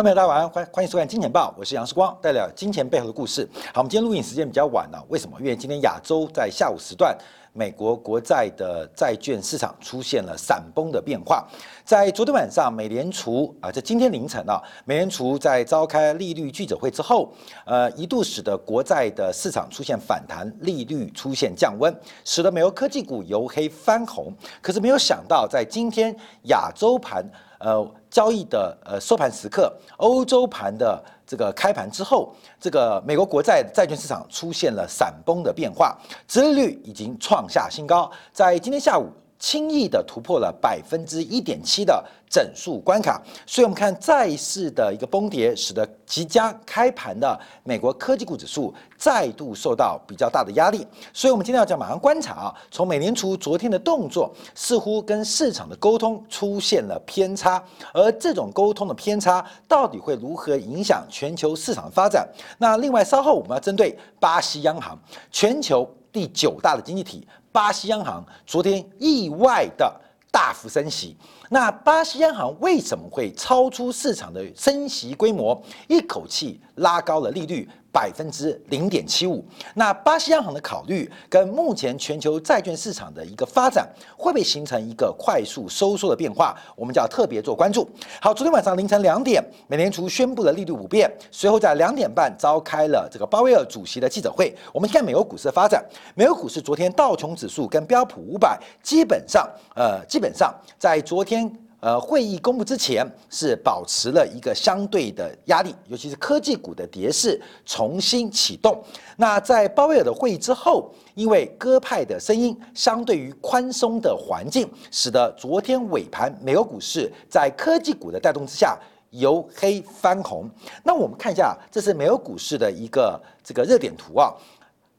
观众朋友大家晚上欢欢迎收看《金钱报》，我是杨世光，带来金钱背后的故事。好，我们今天录影时间比较晚了，为什么？因为今天亚洲在下午时段，美国国债的债券市场出现了闪崩的变化。在昨天晚上，美联储啊，在今天凌晨啊，美联储在召开利率记者会之后，呃，一度使得国债的市场出现反弹，利率出现降温，使得美国科技股由黑翻红。可是没有想到，在今天亚洲盘。呃，交易的呃收盘时刻，欧洲盘的这个开盘之后，这个美国国债债券市场出现了闪崩的变化，殖利率已经创下新高，在今天下午。轻易的突破了百分之一点七的整数关卡，所以我们看债市的一个崩跌，使得即将开盘的美国科技股指数再度受到比较大的压力。所以，我们今天要讲，马上观察啊，从美联储昨天的动作，似乎跟市场的沟通出现了偏差，而这种沟通的偏差到底会如何影响全球市场的发展？那另外，稍后我们要针对巴西央行，全球第九大的经济体。巴西央行昨天意外的大幅升息，那巴西央行为什么会超出市场的升息规模，一口气拉高了利率？百分之零点七五，那巴西央行的考虑跟目前全球债券市场的一个发展，会不会形成一个快速收缩的变化？我们就要特别做关注。好，昨天晚上凌晨两点，美联储宣布了利率不变，随后在两点半召开了这个鲍威尔主席的记者会。我们看美国股市的发展，美国股市昨天道琼指数跟标普五百基本上，呃，基本上在昨天。呃，会议公布之前是保持了一个相对的压力，尤其是科技股的跌势重新启动。那在鲍威尔的会议之后，因为鸽派的声音相对于宽松的环境，使得昨天尾盘美国股市在科技股的带动之下由黑翻红。那我们看一下，这是美国股市的一个这个热点图啊。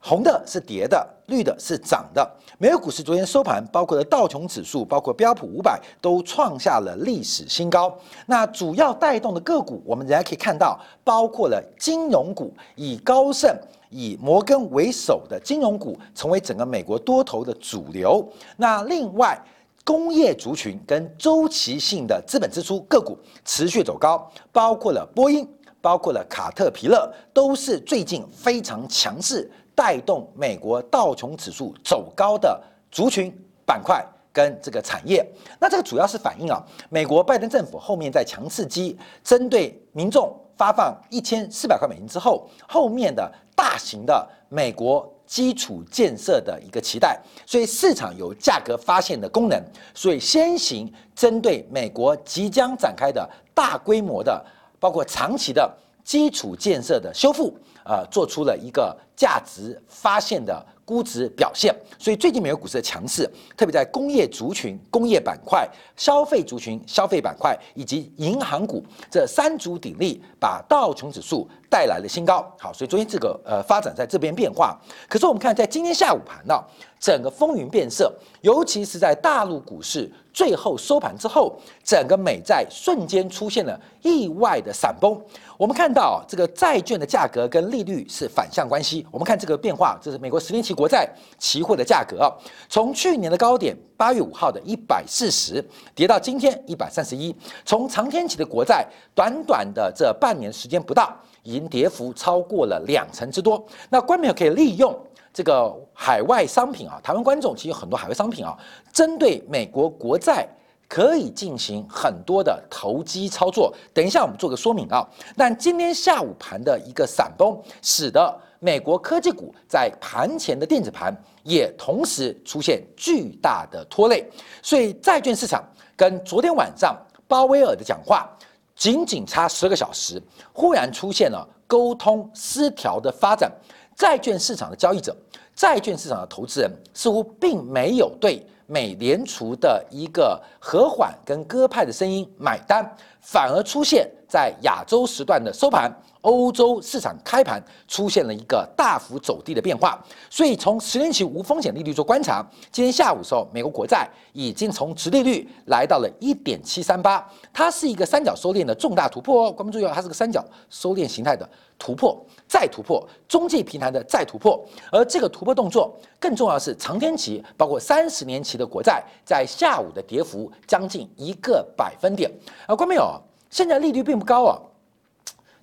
红的是跌的，绿的是涨的。美国股市昨天收盘，包括了道琼指数，包括标普五百，都创下了历史新高。那主要带动的个股，我们仍然可以看到，包括了金融股，以高盛、以摩根为首的金融股，成为整个美国多头的主流。那另外，工业族群跟周期性的资本支出个股持续走高，包括了波音，包括了卡特皮勒，都是最近非常强势。带动美国道琼指数走高的族群板块跟这个产业，那这个主要是反映啊，美国拜登政府后面在强刺激，针对民众发放一千四百块美金之后，后面的大型的美国基础建设的一个期待，所以市场有价格发现的功能，所以先行针对美国即将展开的大规模的，包括长期的基础建设的修复。呃，做出了一个价值发现的估值表现，所以最近美国股市的强势，特别在工业族群、工业板块、消费族群、消费板块以及银行股这三足鼎立，把道琼指数带来了新高。好，所以昨天这个呃发展在这边变化，可是我们看在今天下午盘呢，整个风云变色，尤其是在大陆股市最后收盘之后，整个美债瞬间出现了意外的闪崩。我们看到这个债券的价格跟利率是反向关系。我们看这个变化，这是美国十年期国债期货的价格啊，从去年的高点八月五号的一百四十，跌到今天一百三十一。从长天期的国债，短短的这半年时间不到，已经跌幅超过了两成之多。那观众可以利用这个海外商品啊，台湾观众其实有很多海外商品啊，针对美国国债。可以进行很多的投机操作。等一下，我们做个说明啊。但今天下午盘的一个闪崩，使得美国科技股在盘前的电子盘也同时出现巨大的拖累。所以，债券市场跟昨天晚上鲍威尔的讲话仅仅差十个小时，忽然出现了沟通失调的发展。债券市场的交易者、债券市场的投资人似乎并没有对。美联储的一个和缓跟鸽派的声音买单，反而出现在亚洲时段的收盘。欧洲市场开盘出现了一个大幅走低的变化，所以从十年期无风险利率做观察，今天下午的时候，美国国债已经从直利率来到了一点七三八，它是一个三角收敛的重大突破哦。观众注意，它是个三角收敛形态的突破，再突破中继平台的再突破，而这个突破动作更重要是长天期，包括三十年期的国债在下午的跌幅将近一个百分点。啊，观众朋友，现在利率并不高啊。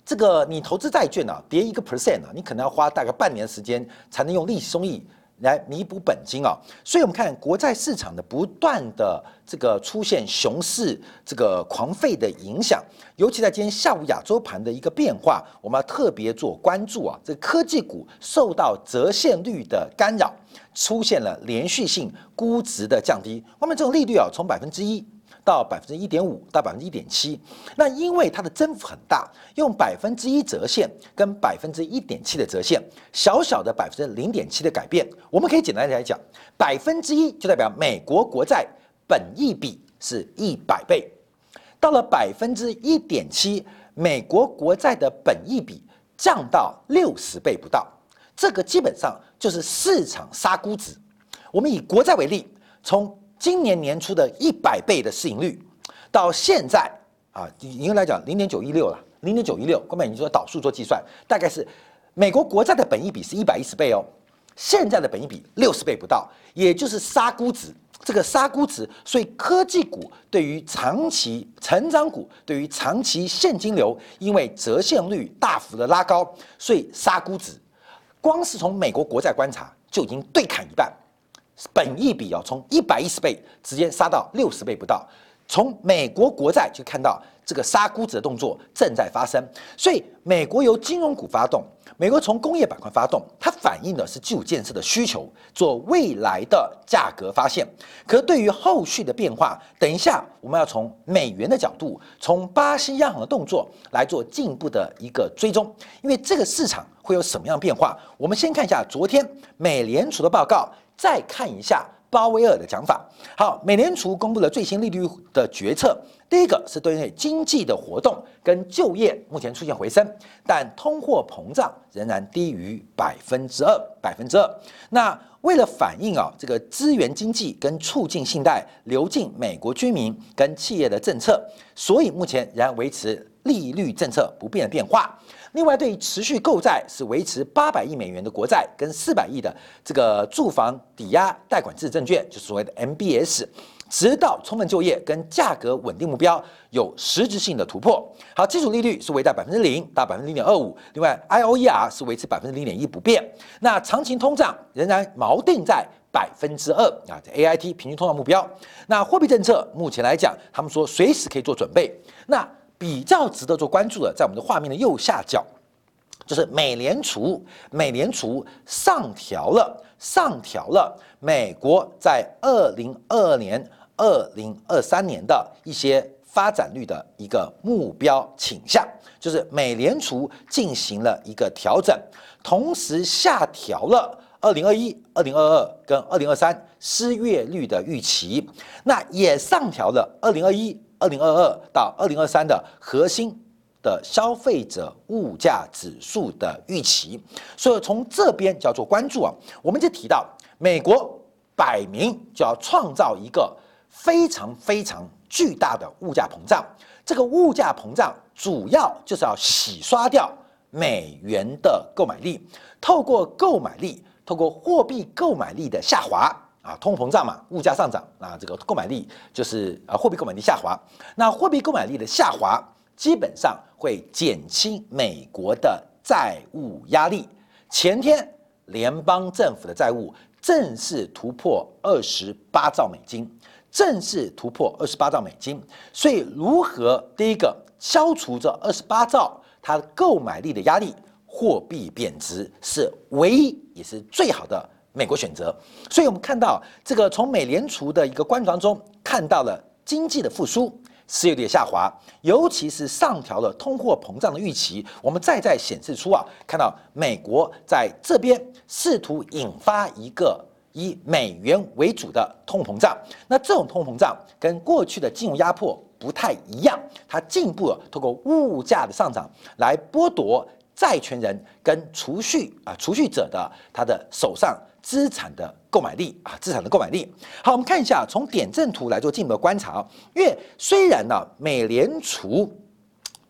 这个你投资债券呢，跌一个 percent 啊，你可能要花大概半年时间才能用利息收益来弥补本金啊。所以，我们看国债市场的不断的这个出现熊市这个狂吠的影响，尤其在今天下午亚洲盘的一个变化，我们要特别做关注啊。这科技股受到折现率的干扰，出现了连续性估值的降低。外面这种利率啊，从百分之一。到百分之一点五到百分之一点七，那因为它的增幅很大，用百分之一折现跟百分之一点七的折现，小小的百分之零点七的改变，我们可以简单来讲，百分之一就代表美国国债本益比是一百倍，到了百分之一点七，美国国债的本益比降到六十倍不到，这个基本上就是市场杀估值。我们以国债为例，从今年年初的一百倍的市盈率，到现在啊，应该来讲零点九一六了，零点九一六，根本你说导数做计算，大概是美国国债的本益比是一百一十倍哦，现在的本益比六十倍不到，也就是杀估值，这个杀估值，所以科技股对于长期成长股，对于长期现金流，因为折现率大幅的拉高，所以杀估值，光是从美国国债观察就已经对砍一半。本益比要从一百一十倍直接杀到六十倍不到，从美国国债就看到这个杀估值的动作正在发生。所以美国由金融股发动，美国从工业板块发动，它反映的是基础建设的需求，做未来的价格发现。可对于后续的变化，等一下我们要从美元的角度，从巴西央行的动作来做进一步的一个追踪，因为这个市场会有什么样变化？我们先看一下昨天美联储的报告。再看一下鲍威尔的讲法。好，美联储公布了最新利率的决策。第一个是对内经济的活动跟就业目前出现回升，但通货膨胀仍然低于百分之二，百分之二。那为了反映啊这个资源经济跟促进信贷流进美国居民跟企业的政策，所以目前仍然维持利率政策不变的变化。另外，对于持续购债是维持八百亿美元的国债跟四百亿的这个住房抵押贷款制证券，就是所谓的 MBS，直到充分就业跟价格稳定目标有实质性的突破。好，基础利率是维在百分之零到百分之零点二五。另外，IOER 是维持百分之零点一不变。那长期通胀仍然锚定在百分之二啊，AIT 平均通胀目标。那货币政策目前来讲，他们说随时可以做准备。那比较值得做关注的，在我们的画面的右下角，就是美联储，美联储上调了，上调了美国在二零二二年、二零二三年的一些发展率的一个目标倾向，就是美联储进行了一个调整，同时下调了二零二一、二零二二跟二零二三失业率的预期，那也上调了二零二一。二零二二到二零二三的核心的消费者物价指数的预期，所以从这边叫做关注啊，我们就提到美国摆明就要创造一个非常非常巨大的物价膨胀，这个物价膨胀主要就是要洗刷掉美元的购买力，透过购买力，透过货币购买力的下滑。啊，通膨胀嘛，物价上涨，那这个购买力就是啊，货币购买力下滑。那货币购买力的下滑，基本上会减轻美国的债务压力。前天联邦政府的债务正式突破二十八兆美金，正式突破二十八兆美金。所以，如何第一个消除这二十八兆它购买力的压力，货币贬值是唯一也是最好的。美国选择，所以我们看到这个从美联储的一个观察中看到了经济的复苏，失业率下滑，尤其是上调了通货膨胀的预期。我们再再显示出啊，看到美国在这边试图引发一个以美元为主的通膨胀。那这种通膨胀跟过去的金融压迫不太一样，它进一步通过物价的上涨来剥夺债权人跟储蓄啊储蓄者的他的手上。资产的购买力啊，资产的购买力。好，我们看一下从点阵图来做进一步的观察啊。因为虽然呢，美联储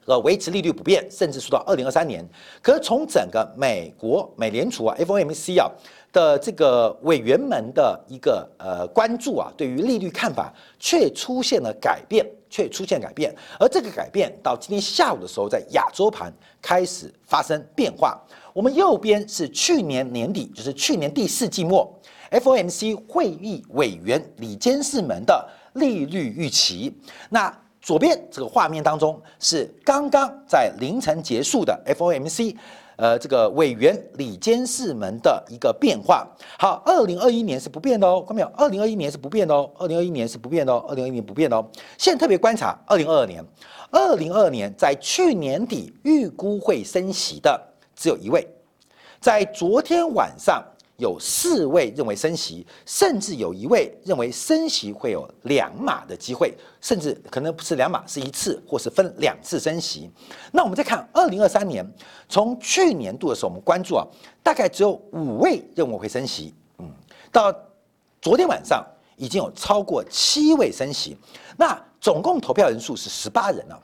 呃维持利率不变，甚至说到二零二三年。可是从整个美国美联储啊 FOMC 啊的这个委员们的一个呃关注啊，对于利率看法却出现了改变，却出现改变。而这个改变到今天下午的时候，在亚洲盘开始发生变化。我们右边是去年年底，就是去年第四季末。FOMC 会议委员里监事们的利率预期。那左边这个画面当中是刚刚在凌晨结束的 FOMC，呃，这个委员里监事们的一个变化。好，二零二一年是不变的哦，看到没有？二零二一年是不变的哦，二零二一年是不变的哦，二零二一年不变的哦。现在特别观察二零二二年，二零二二年在去年底预估会升息的只有一位，在昨天晚上。有四位认为升息，甚至有一位认为升息会有两码的机会，甚至可能不是两码，是一次或是分两次升息。那我们再看二零二三年，从去年度的时候，我们关注啊，大概只有五位认为会升息，嗯，到昨天晚上已经有超过七位升息，那总共投票人数是十八人了，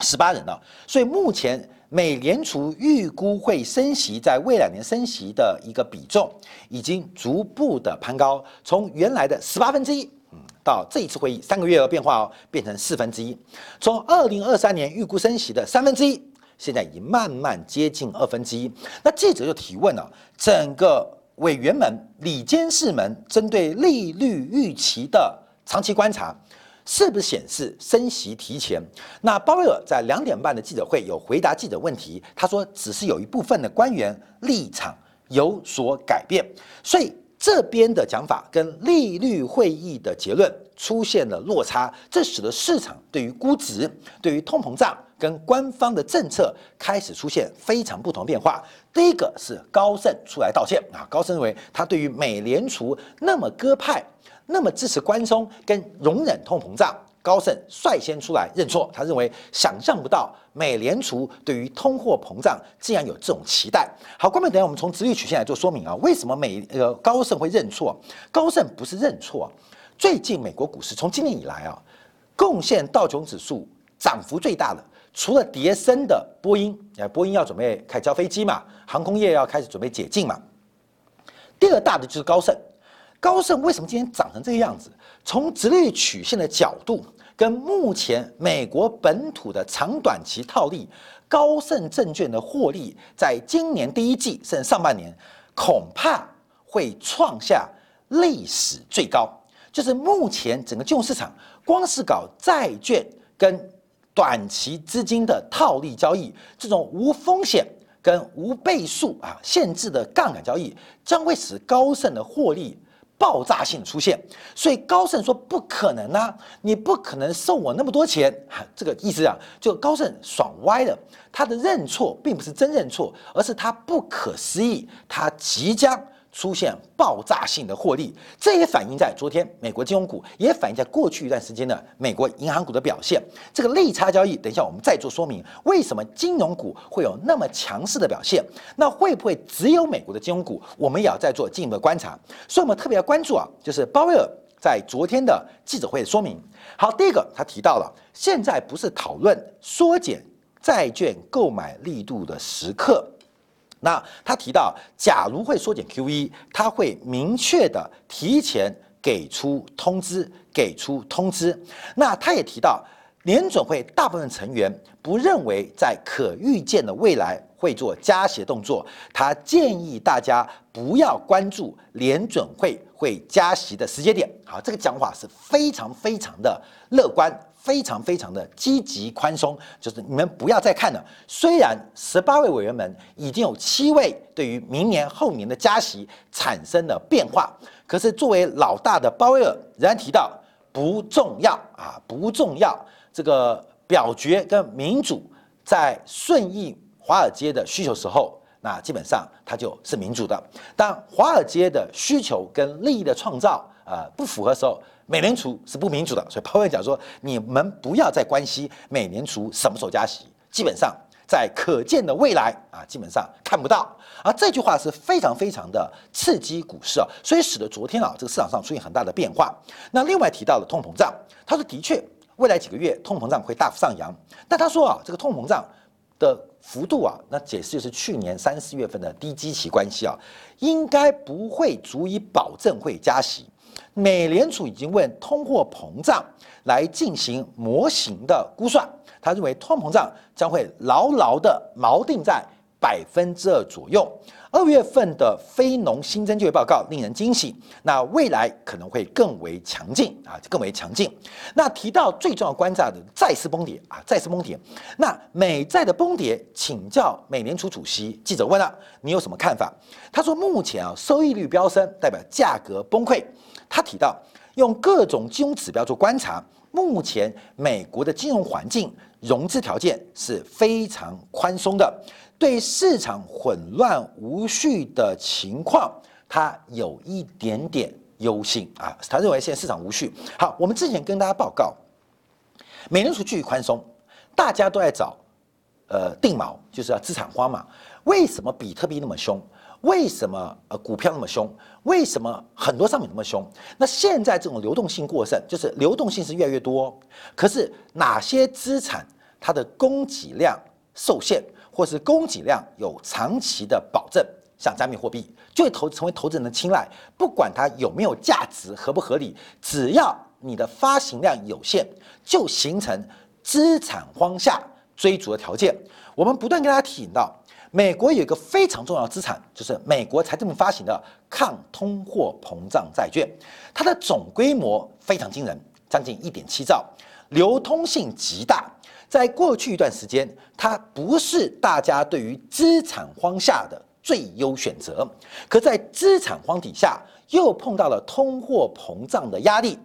十八人了，所以目前。美联储预估会升息，在未两年升息的一个比重已经逐步的攀高，从原来的十八分之一，到这一次会议三个月的变化哦，变成四分之一。从二零二三年预估升息的三分之一，现在已经慢慢接近二分之一。那记者就提问了，整个委员们、里监事们针对利率预期的长期观察。是不是显示升息提前？那鲍威尔在两点半的记者会有回答记者问题，他说只是有一部分的官员立场有所改变，所以这边的讲法跟利率会议的结论出现了落差，这使得市场对于估值、对于通膨胀跟官方的政策开始出现非常不同变化。第一个是高盛出来道歉啊，高盛认为他对于美联储那么鸽派。那么支持宽松跟容忍通膨胀，高盛率先出来认错。他认为想象不到美联储对于通货膨胀竟然有这种期待。好，观众，等下我们从直率曲线来做说明啊。为什么美呃高盛会认错？高盛不是认错，最近美国股市从今年以来啊，贡献道琼指数涨幅最大的，除了跌升的波音，啊波音要准备开交飞机嘛，航空业要开始准备解禁嘛，第二大的就是高盛。高盛为什么今天涨成这个样子？从直率曲线的角度，跟目前美国本土的长短期套利，高盛证券的获利，在今年第一季甚至上半年，恐怕会创下历史最高。就是目前整个金融市场，光是搞债券跟短期资金的套利交易，这种无风险跟无倍数啊限制的杠杆交易，将会使高盛的获利。爆炸性出现，所以高盛说不可能啊，你不可能送我那么多钱，这个意思啊，就高盛爽歪了。他的认错并不是真认错，而是他不可思议，他即将。出现爆炸性的获利，这也反映在昨天美国金融股，也反映在过去一段时间的美国银行股的表现。这个利差交易，等一下我们再做说明，为什么金融股会有那么强势的表现？那会不会只有美国的金融股？我们也要再做进一步的观察。所以，我们特别要关注啊，就是鲍威尔在昨天的记者会的说明。好，第一个他提到了，现在不是讨论缩减债券购买力度的时刻。那他提到，假如会缩减 QE，他会明确的提前给出通知，给出通知。那他也提到，联准会大部分成员不认为在可预见的未来会做加息动作。他建议大家不要关注联准会会加息的时间点。好，这个讲法是非常非常的乐观。非常非常的积极宽松，就是你们不要再看了。虽然十八位委员们已经有七位对于明年后年的加息产生了变化，可是作为老大的鲍威尔仍然提到不重要啊，不重要。这个表决跟民主在顺应华尔街的需求时候，那基本上它就是民主的。当华尔街的需求跟利益的创造啊不符合时候。美联储是不民主的，所以鲍威尔讲说：“你们不要再关心美联储什么时候加息，基本上在可见的未来啊，基本上看不到。”而这句话是非常非常的刺激股市啊，所以使得昨天啊这个市场上出现很大的变化。那另外提到了通膨胀，他说：“的确，未来几个月通膨胀会大幅上扬。但他说啊，这个通膨胀的幅度啊，那解释就是去年三四月份的低基期关系啊，应该不会足以保证会加息。美联储已经问通货膨胀来进行模型的估算，他认为通膨胀将会牢牢的锚定在百分之二左右。二月份的非农新增就业报告令人惊喜，那未来可能会更为强劲啊，更为强劲。那提到最重要观察的债市崩跌啊，债市崩跌。那美债的崩跌，请教美联储主席记者问了，你有什么看法？他说目前啊，收益率飙升代表价格崩溃。他提到用各种金融指标做观察，目前美国的金融环境融资条件是非常宽松的。对市场混乱无无序的情况，他有一点点忧心啊。他认为现在市场无序。好，我们之前跟大家报告，美联储继续宽松，大家都在找呃定锚，就是要资产荒嘛。为什么比特币那么凶？为什么呃股票那么凶？为什么很多商品那么凶？那现在这种流动性过剩，就是流动性是越来越多，可是哪些资产它的供给量受限？或是供给量有长期的保证，像加密货币就会投成为投资人的青睐。不管它有没有价值、合不合理，只要你的发行量有限，就形成资产荒下追逐的条件。我们不断跟大家提醒到，美国有一个非常重要的资产，就是美国财政部发行的抗通货膨胀债券，它的总规模非常惊人，将近一点七兆，流通性极大。在过去一段时间，它不是大家对于资产荒下的最优选择。可在资产荒底下，又碰到了通货膨胀的压力，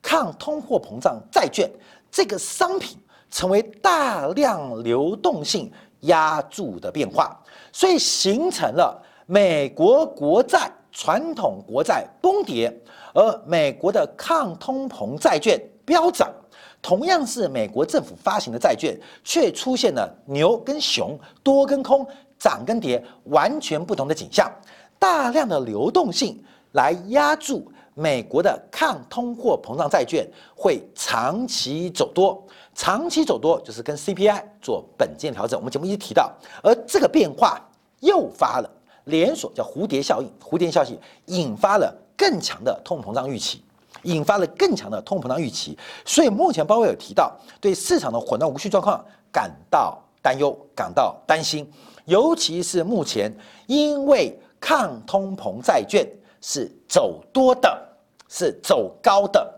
抗通货膨胀债券这个商品成为大量流动性压住的变化，所以形成了美国国债传统国债崩跌，而美国的抗通膨债券飙涨。同样是美国政府发行的债券，却出现了牛跟熊、多跟空、涨跟跌完全不同的景象。大量的流动性来压住美国的抗通货膨胀债券，会长期走多。长期走多就是跟 CPI 做本金调整。我们节目一直提到，而这个变化诱发了连锁叫蝴蝶效应，蝴蝶效应引发了更强的通货膨胀预期。引发了更强的通膨胀预期，所以目前鲍威尔提到对市场的混乱无序状况感到担忧、感到担心，尤其是目前因为抗通膨债券是走多的，是走高的，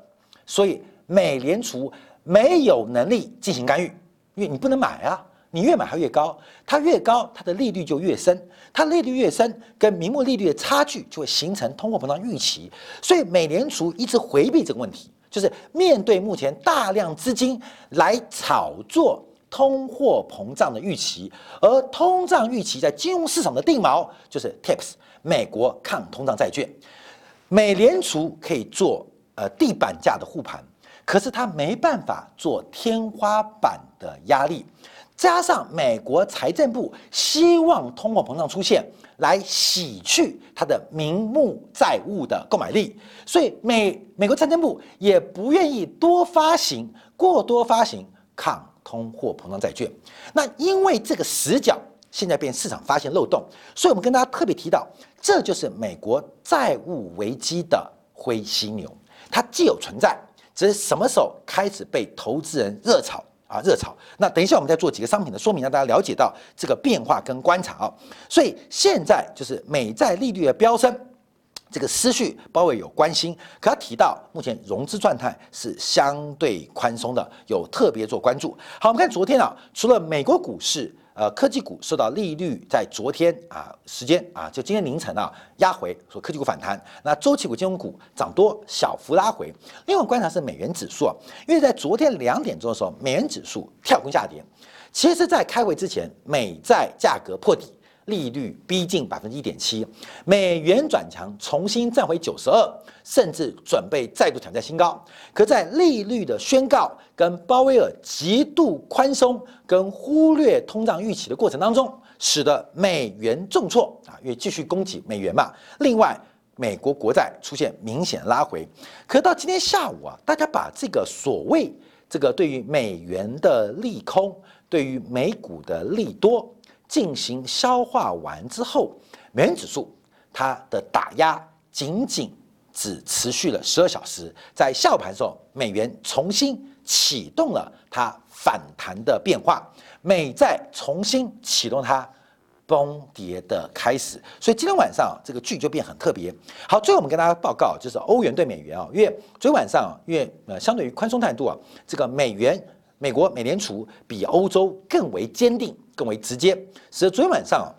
所以美联储没有能力进行干预，因为你不能买啊。你越买它越高，它越高，它的利率就越深，它利率越深，跟名目利率的差距就会形成通货膨胀预期。所以美联储一直回避这个问题，就是面对目前大量资金来炒作通货膨胀的预期，而通胀预期在金融市场的定锚就是 TIPS 美国抗通胀债券。美联储可以做呃地板价的护盘，可是它没办法做天花板的压力。加上美国财政部希望通货膨胀出现，来洗去它的名目债务的购买力，所以美美国财政部也不愿意多发行过多发行抗通货膨胀债券。那因为这个死角现在被市场发现漏洞，所以我们跟大家特别提到，这就是美国债务危机的灰犀牛，它既有存在，只是什么时候开始被投资人热炒。啊，热炒。那等一下，我们再做几个商品的说明，让大家了解到这个变化跟观察啊。所以现在就是美债利率的飙升，这个思绪包围有关心，可他提到目前融资状态是相对宽松的，有特别做关注。好，我们看昨天啊，除了美国股市。呃，科技股受到利率在昨天啊时间啊，就今天凌晨啊压回，说科技股反弹。那周期股、金融股涨多，小幅拉回。另外观察是美元指数啊，因为在昨天两点钟的时候，美元指数跳空下跌。其实，在开会之前，美债价格破底。利率逼近百分之一点七，美元转强，重新站回九十二，甚至准备再度挑战新高。可在利率的宣告跟鲍威尔极度宽松跟忽略通胀预期的过程当中，使得美元重挫啊，因为继续攻击美元嘛。另外，美国国债出现明显拉回。可到今天下午啊，大家把这个所谓这个对于美元的利空，对于美股的利多进行消化完之后，美元指数它的打压仅仅只持续了十二小时，在下午盘的时候，美元重新启动了它反弹的变化，美债重新启动它。崩跌的开始，所以今天晚上这个剧就变很特别。好，最后我们跟大家报告，就是欧元对美元啊，因为昨天晚上，因为呃相对于宽松态度啊，这个美元，美国美联储比欧洲更为坚定、更为直接，所以昨天晚上。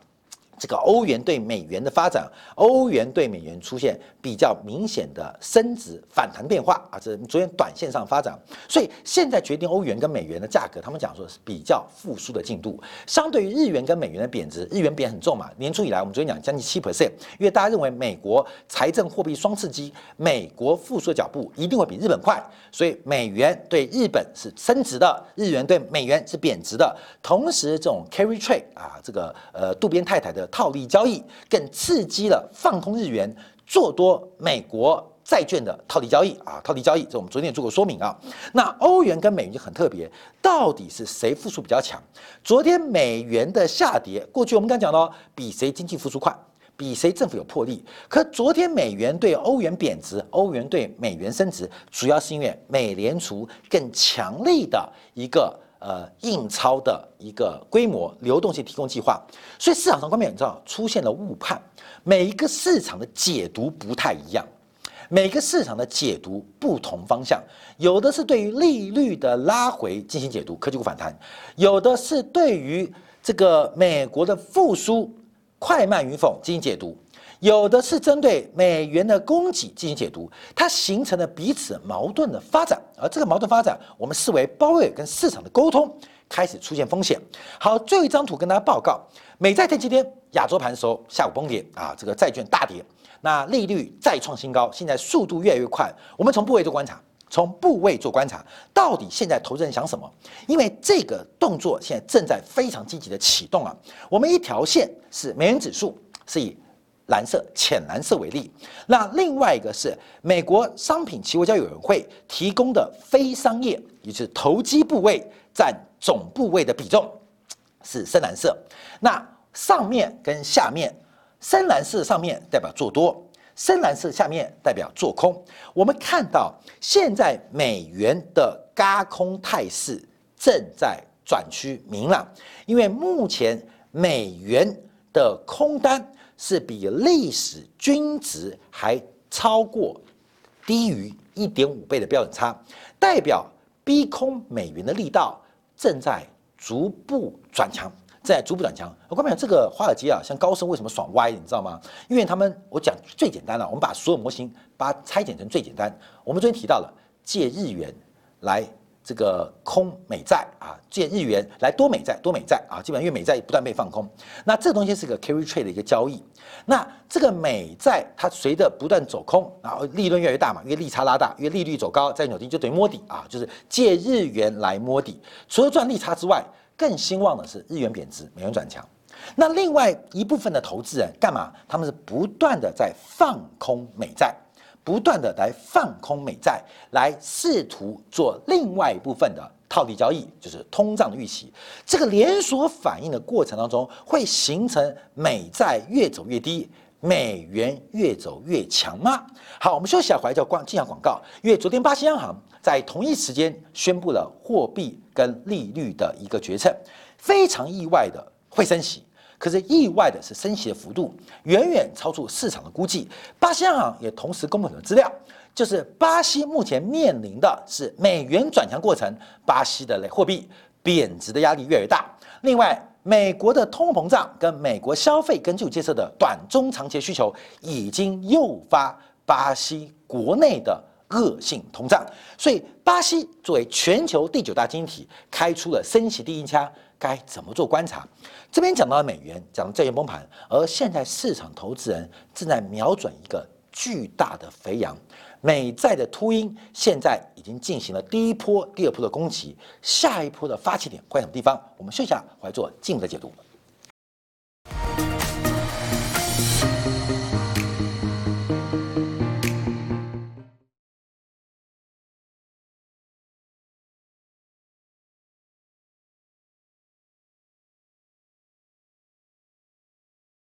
这个欧元对美元的发展，欧元对美元出现比较明显的升值反弹变化啊，这昨天短线上发展，所以现在决定欧元跟美元的价格，他们讲说是比较复苏的进度。相对于日元跟美元的贬值，日元贬很重嘛，年初以来我们昨天讲将近七 percent，因为大家认为美国财政货币双刺激，美国复苏的脚步一定会比日本快，所以美元对日本是升值的，日元对美元是贬值的。同时，这种 carry trade 啊，这个呃渡边太太的。套利交易更刺激了放空日元、做多美国债券的套利交易啊！套利交易，这我们昨天也做过说明啊。那欧元跟美元就很特别，到底是谁复苏比较强？昨天美元的下跌，过去我们刚讲到，比谁经济复苏快，比谁政府有魄力。可昨天美元对欧元贬值，欧元对美元升值，主要是因为美联储更强力的一个。呃，印钞的一个规模流动性提供计划，所以市场上观点你知道出现了误判，每一个市场的解读不太一样，每个市场的解读不同方向，有的是对于利率的拉回进行解读，科技股反弹；有的是对于这个美国的复苏快慢与否进行解读。有的是针对美元的供给进行解读，它形成了彼此矛盾的发展，而这个矛盾发展，我们视为鲍威尔跟市场的沟通开始出现风险。好，最后一张图跟大家报告，美债在今天亚洲盘的时候下午崩跌啊，这个债券大跌，那利率再创新高，现在速度越来越快。我们从部位做观察，从部位做观察，到底现在投资人想什么？因为这个动作现在正在非常积极的启动啊。我们一条线是美元指数是以。蓝色、浅蓝色为例，那另外一个是美国商品期货交易委员会提供的非商业，也就是投机部位占总部位的比重是深蓝色。那上面跟下面，深蓝色上面代表做多，深蓝色下面代表做空。我们看到现在美元的轧空态势正在转趋明朗，因为目前美元的空单。是比历史均值还超过低于一点五倍的标准差，代表逼空美元的力道正在逐步转强，在逐步转强。我跟你讲，这个华尔街啊，像高盛为什么爽歪，你知道吗？因为他们我讲最简单了，我们把所有模型把它拆解成最简单。我们昨天提到了借日元来。这个空美债啊，借日元来多美债，多美债啊，基本上因为美债不断被放空，那这个东西是个 carry trade 的一个交易。那这个美债它随着不断走空，然后利润越来越大嘛，因为利差拉大，因为利率走高，在纽金就等于摸底啊，就是借日元来摸底。除了赚利差之外，更兴旺的是日元贬值，美元转强。那另外一部分的投资人干嘛？他们是不断的在放空美债。不断的来放空美债，来试图做另外一部分的套利交易，就是通胀的预期。这个连锁反应的过程当中，会形成美债越走越低，美元越走越强吗？好，我们休息一下，回来叫广进下广告。因为昨天巴西央行在同一时间宣布了货币跟利率的一个决策，非常意外的会升息。可是意外的是，升息的幅度远远超出市场的估计。巴西央行也同时公布了资料，就是巴西目前面临的是美元转强过程，巴西的货币贬值的压力越来越大。另外，美国的通货膨胀跟美国消费跟就业的短中长期需求，已经诱发巴西国内的恶性通胀。所以，巴西作为全球第九大经济体，开出了升息第一枪。该怎么做观察？这边讲到了美元，讲到债券崩盘，而现在市场投资人正在瞄准一个巨大的肥羊，美债的秃鹰现在已经进行了第一波、第二波的攻击，下一波的发起点会在什么地方？我们剩下回来做进一步的解读。